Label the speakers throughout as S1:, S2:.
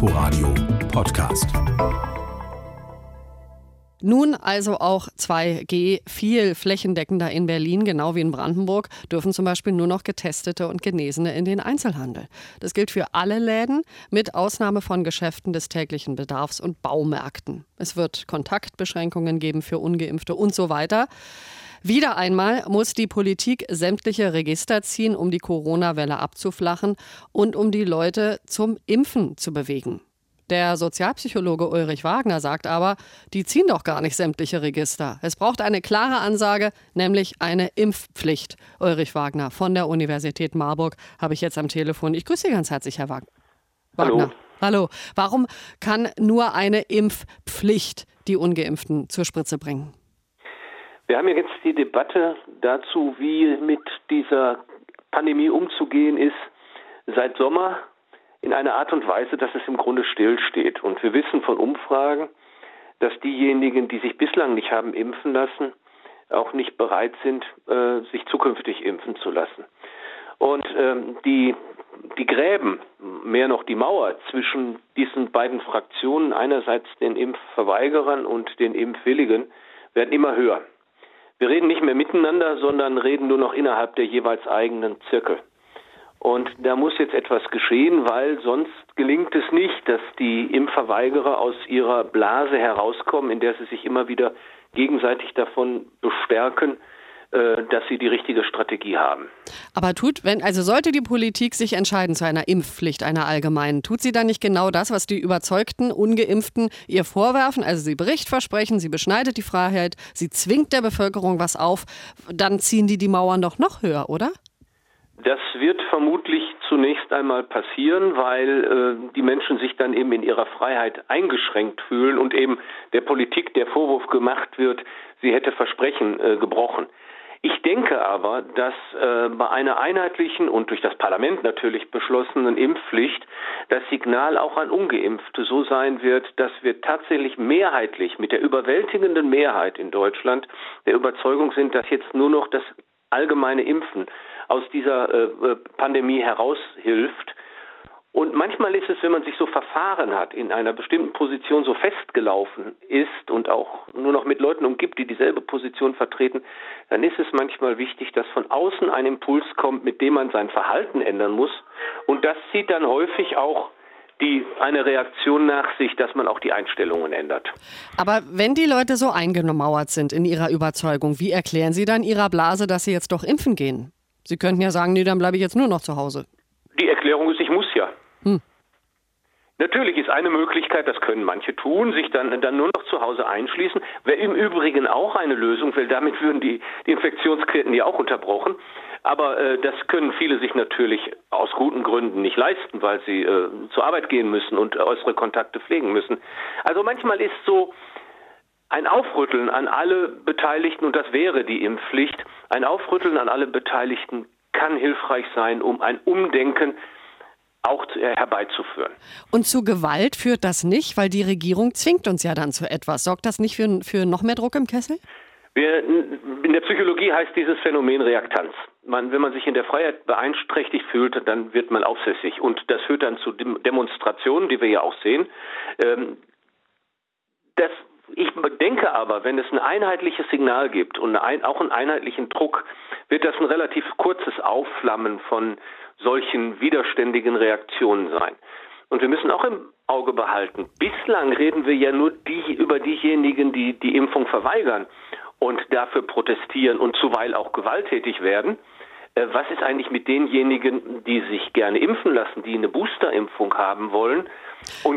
S1: Inforadio Podcast.
S2: Nun also auch 2G viel flächendeckender in Berlin, genau wie in Brandenburg, dürfen zum Beispiel nur noch Getestete und Genesene in den Einzelhandel. Das gilt für alle Läden, mit Ausnahme von Geschäften des täglichen Bedarfs und Baumärkten. Es wird Kontaktbeschränkungen geben für ungeimpfte und so weiter. Wieder einmal muss die Politik sämtliche Register ziehen, um die Corona-Welle abzuflachen und um die Leute zum Impfen zu bewegen. Der Sozialpsychologe Ulrich Wagner sagt aber, die ziehen doch gar nicht sämtliche Register. Es braucht eine klare Ansage, nämlich eine Impfpflicht. Ulrich Wagner von der Universität Marburg habe ich jetzt am Telefon. Ich grüße Sie ganz herzlich, Herr Wagner.
S3: Hallo.
S2: Hallo. Warum kann nur eine Impfpflicht die Ungeimpften zur Spritze bringen?
S3: Wir haben ja jetzt die Debatte dazu, wie mit dieser Pandemie umzugehen ist, seit Sommer in einer Art und Weise, dass es im Grunde stillsteht. Und wir wissen von Umfragen, dass diejenigen, die sich bislang nicht haben impfen lassen, auch nicht bereit sind, äh, sich zukünftig impfen zu lassen. Und ähm, die, die Gräben, mehr noch die Mauer zwischen diesen beiden Fraktionen, einerseits den Impfverweigerern und den Impfwilligen, werden immer höher. Wir reden nicht mehr miteinander, sondern reden nur noch innerhalb der jeweils eigenen Zirkel. Und da muss jetzt etwas geschehen, weil sonst gelingt es nicht, dass die Impfverweigerer aus ihrer Blase herauskommen, in der sie sich immer wieder gegenseitig davon bestärken, dass sie die richtige Strategie haben.
S2: Aber tut, wenn, also sollte die Politik sich entscheiden zu einer Impfpflicht, einer allgemeinen, tut sie dann nicht genau das, was die überzeugten Ungeimpften ihr vorwerfen? Also sie bricht Versprechen, sie beschneidet die Freiheit, sie zwingt der Bevölkerung was auf, dann ziehen die die Mauern doch noch höher, oder?
S3: Das wird vermutlich zunächst einmal passieren, weil äh, die Menschen sich dann eben in ihrer Freiheit eingeschränkt fühlen und eben der Politik der Vorwurf gemacht wird, sie hätte Versprechen äh, gebrochen. Ich denke aber, dass äh, bei einer einheitlichen und durch das Parlament natürlich beschlossenen Impfpflicht das Signal auch an ungeimpfte so sein wird, dass wir tatsächlich mehrheitlich mit der überwältigenden Mehrheit in Deutschland der Überzeugung sind, dass jetzt nur noch das allgemeine Impfen aus dieser äh, äh, Pandemie heraushilft. Und manchmal ist es, wenn man sich so verfahren hat, in einer bestimmten Position so festgelaufen ist und auch nur noch mit Leuten umgibt, die dieselbe Position vertreten, dann ist es manchmal wichtig, dass von außen ein Impuls kommt, mit dem man sein Verhalten ändern muss. Und das zieht dann häufig auch die eine Reaktion nach sich, dass man auch die Einstellungen ändert.
S2: Aber wenn die Leute so eingemauert sind in ihrer Überzeugung, wie erklären Sie dann Ihrer Blase, dass sie jetzt doch impfen gehen? Sie könnten ja sagen, nee, dann bleibe ich jetzt nur noch zu Hause.
S3: Die Erklärung ist, ich muss ja. Hm. Natürlich ist eine Möglichkeit, das können manche tun, sich dann, dann nur noch zu Hause einschließen. Wäre im Übrigen auch eine Lösung, weil damit würden die, die Infektionsketten ja auch unterbrochen. Aber äh, das können viele sich natürlich aus guten Gründen nicht leisten, weil sie äh, zur Arbeit gehen müssen und äußere Kontakte pflegen müssen. Also manchmal ist so, ein Aufrütteln an alle Beteiligten, und das wäre die Impfpflicht, ein Aufrütteln an alle Beteiligten kann hilfreich sein, um ein Umdenken auch äh, herbeizuführen.
S2: Und zu Gewalt führt das nicht, weil die Regierung zwingt uns ja dann zu etwas. Sorgt das nicht für, für noch mehr Druck im Kessel?
S3: Wir, in der Psychologie heißt dieses Phänomen Reaktanz. Man, wenn man sich in der Freiheit beeinträchtigt fühlt, dann wird man aufsässig. Und das führt dann zu Demonstrationen, die wir ja auch sehen. Ähm, das ich denke aber, wenn es ein einheitliches Signal gibt und ein, auch einen einheitlichen Druck, wird das ein relativ kurzes Aufflammen von solchen widerständigen Reaktionen sein. Und wir müssen auch im Auge behalten, bislang reden wir ja nur die, über diejenigen, die die Impfung verweigern und dafür protestieren und zuweilen auch gewalttätig werden. Äh, was ist eigentlich mit denjenigen, die sich gerne impfen lassen, die eine Boosterimpfung haben wollen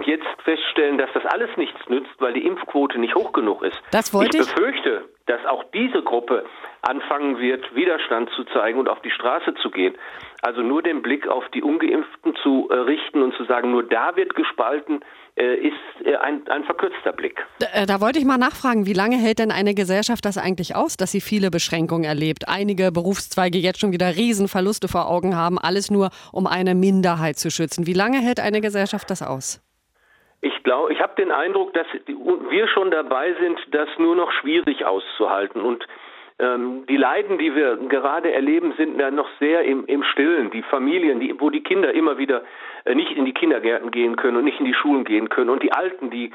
S3: und jetzt feststellen, dass das alles nichts nützt, weil die Impfquote nicht hoch genug ist?
S2: Das wollte
S3: ich befürchte, dass auch diese Gruppe anfangen wird, Widerstand zu zeigen und auf die Straße zu gehen. Also nur den Blick auf die Ungeimpften zu äh, richten und zu sagen, nur da wird gespalten, äh, ist äh, ein, ein verkürzter Blick.
S2: Da, äh, da, wollte ich mal nachfragen, wie lange hält denn eine Gesellschaft das eigentlich aus, dass sie viele Beschränkungen erlebt? Einige Berufszweige jetzt schon wieder Riesenverluste vor Augen haben, alles nur, um eine Minderheit zu schützen. Wie lange hält eine Gesellschaft das aus?
S3: Ich glaube, ich habe den Eindruck, dass wir schon dabei sind, das nur noch schwierig auszuhalten. Und Ähm, die Leiden, die wir gerade erleben, sind ja noch sehr im, im Stillen. Die Familien, die, wo die Kinder immer wieder äh, nicht in die Kindergärten gehen können und nicht in die Schulen gehen können und die Alten, die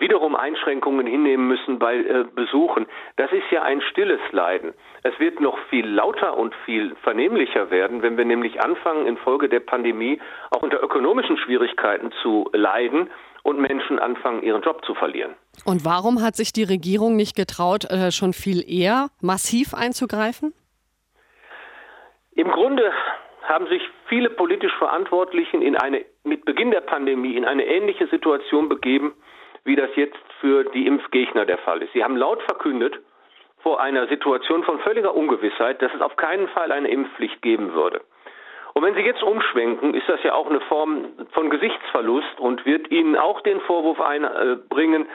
S3: wiederum Einschränkungen hinnehmen müssen bei äh, Besuchen. Das ist ja ein stilles Leiden. Es wird noch viel lauter und viel vernehmlicher werden, wenn wir nämlich anfangen, infolge der Pandemie auch unter ökonomischen Schwierigkeiten zu leiden und Menschen anfangen, ihren Job zu verlieren.
S2: Und warum hat sich die Regierung nicht getraut, äh, schon viel eher massiv einzugreifen?
S3: Im Grunde haben sich viele politisch Verantwortlichen in eine, mit Beginn der Pandemie in eine ähnliche Situation begeben, wie das jetzt für die Impfgegner der Fall ist. Sie haben laut verkündet, vor einer Situation von völliger Ungewissheit, dass es auf keinen Fall eine Impfpflicht geben würde. Und wenn Sie jetzt umschwenken, ist das ja auch eine Form von Gesichtsverlust und wird Ihnen auch den Vorwurf einbringen,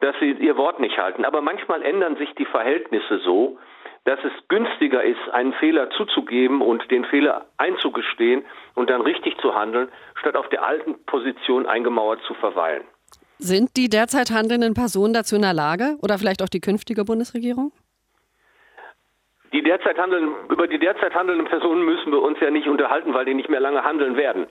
S3: dass Sie Ihr Wort nicht halten. Aber manchmal ändern sich die Verhältnisse so, dass es günstiger ist, einen Fehler zuzugeben und den Fehler einzugestehen und dann richtig zu handeln, statt auf der alten Position eingemauert zu verweilen.
S2: Sind die derzeit handelnden Personen dazu in der Lage oder vielleicht auch die künftige Bundesregierung?
S3: Die derzeit handeln, über die derzeit handelnden Personen müssen wir uns ja nicht unterhalten, weil die nicht mehr lange handeln werden.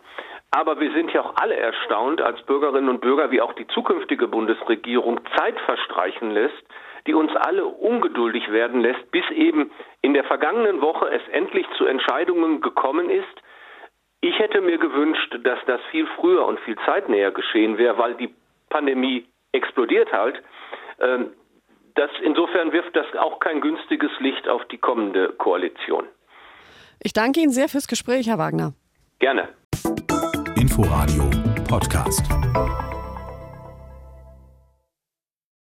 S3: Aber wir sind ja auch alle erstaunt als Bürgerinnen und Bürger, wie auch die zukünftige Bundesregierung Zeit verstreichen lässt, die uns alle ungeduldig werden lässt, bis eben in der vergangenen Woche es endlich zu Entscheidungen gekommen ist. Ich hätte mir gewünscht, dass das viel früher und viel zeitnäher geschehen wäre, weil die Pandemie explodiert halt. Ähm, das, insofern wirft das auch kein günstiges Licht auf die kommende Koalition.
S2: Ich danke Ihnen sehr fürs Gespräch, Herr Wagner.
S3: Gerne.
S1: Inforadio Podcast.